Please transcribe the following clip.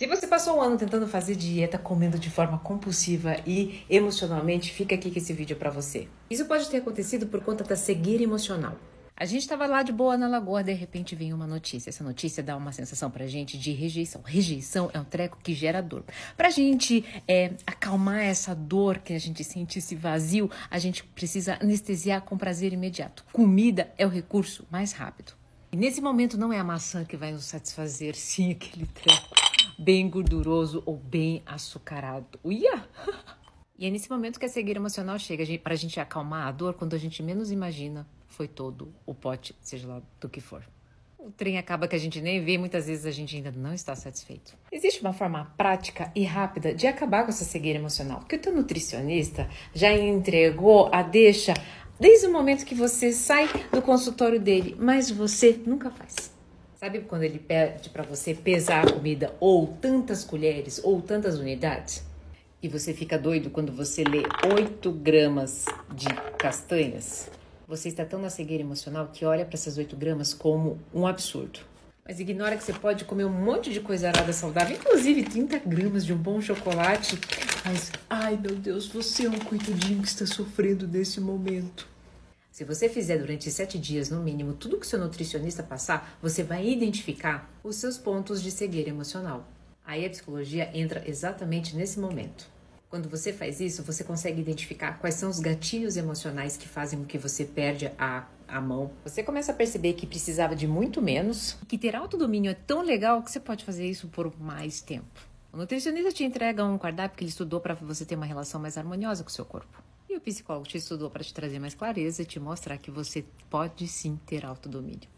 Se você passou um ano tentando fazer dieta, comendo de forma compulsiva e emocionalmente, fica aqui que esse vídeo é para você. Isso pode ter acontecido por conta da cegueira emocional. A gente estava lá de boa na lagoa, de repente vem uma notícia. Essa notícia dá uma sensação pra gente de rejeição. Rejeição é um treco que gera dor. Pra gente é, acalmar essa dor que a gente sente, esse vazio, a gente precisa anestesiar com prazer imediato. Comida é o recurso mais rápido. E nesse momento não é a maçã que vai nos satisfazer, sim, aquele treco bem gorduroso ou bem açucarado. Uia! E é nesse momento que a cegueira emocional chega para a gente acalmar a dor quando a gente menos imagina foi todo o pote, seja lá do que for. O trem acaba que a gente nem vê, muitas vezes a gente ainda não está satisfeito. Existe uma forma prática e rápida de acabar com essa cegueira emocional, que o teu nutricionista já entregou a deixa desde o momento que você sai do consultório dele, mas você nunca faz. Sabe quando ele pede para você pesar a comida ou tantas colheres ou tantas unidades? E você fica doido quando você lê 8 gramas de castanhas? Você está tão na cegueira emocional que olha para essas 8 gramas como um absurdo. Mas ignora que você pode comer um monte de coisa arada saudável, inclusive 30 gramas de um bom chocolate. Mas, ai meu Deus, você é um coitadinho que está sofrendo nesse momento. Se você fizer durante sete dias, no mínimo, tudo que seu nutricionista passar, você vai identificar os seus pontos de cegueira emocional. Aí a psicologia entra exatamente nesse momento. Quando você faz isso, você consegue identificar quais são os gatilhos emocionais que fazem com que você perde a, a mão. Você começa a perceber que precisava de muito menos, que ter autodomínio é tão legal que você pode fazer isso por mais tempo. O nutricionista te entrega um cardápio que ele estudou para você ter uma relação mais harmoniosa com o seu corpo. E o psicólogo te estudou para te trazer mais clareza e te mostrar que você pode sim ter autodomínio.